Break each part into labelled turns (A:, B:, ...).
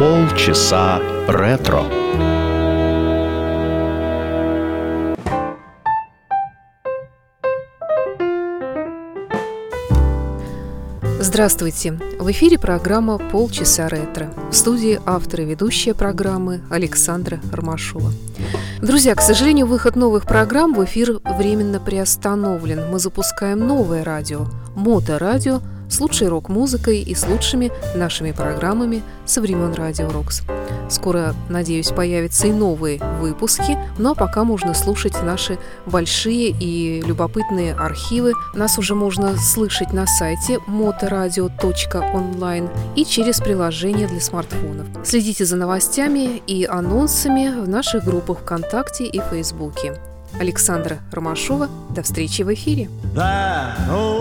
A: Полчаса ретро.
B: Здравствуйте! В эфире программа «Полчаса ретро». В студии автор и ведущая программы Александра Ромашова. Друзья, к сожалению, выход новых программ в эфир временно приостановлен. Мы запускаем новое радио – Моторадио – с лучшей рок-музыкой и с лучшими нашими программами со времен Радио Рокс. Скоро, надеюсь, появятся и новые выпуски, но ну, а пока можно слушать наши большие и любопытные архивы. Нас уже можно слышать на сайте motoradio.online и через приложение для смартфонов. Следите за новостями и анонсами в наших группах ВКонтакте и Фейсбуке. Александра Ромашова. До встречи в эфире.
C: Да, ну...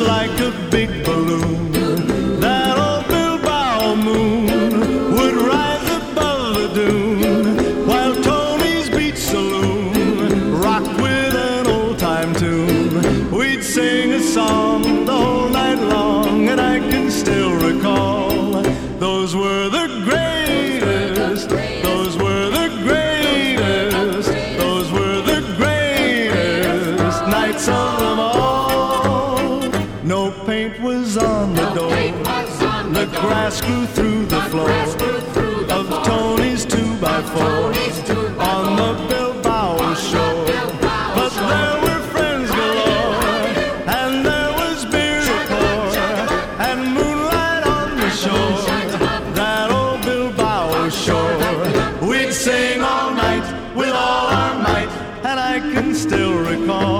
C: like a big balloon. That old Bilbao moon would rise above the dune while Tony's Beach Saloon rocked with an old time tune. We'd sing a song the whole night long, and I can still recall those were the greatest. Those were the greatest. Those were the greatest nights of it was on the, the door. On the, the door. grass grew through the, the floor through of floor. Tony's two by four two by on four. the Bilbao shore. but shore. there were friends galore, and there was beer to pour, and moonlight on the shore. That old Bilbao shore. We'd sing all night with all our might, and I can still recall.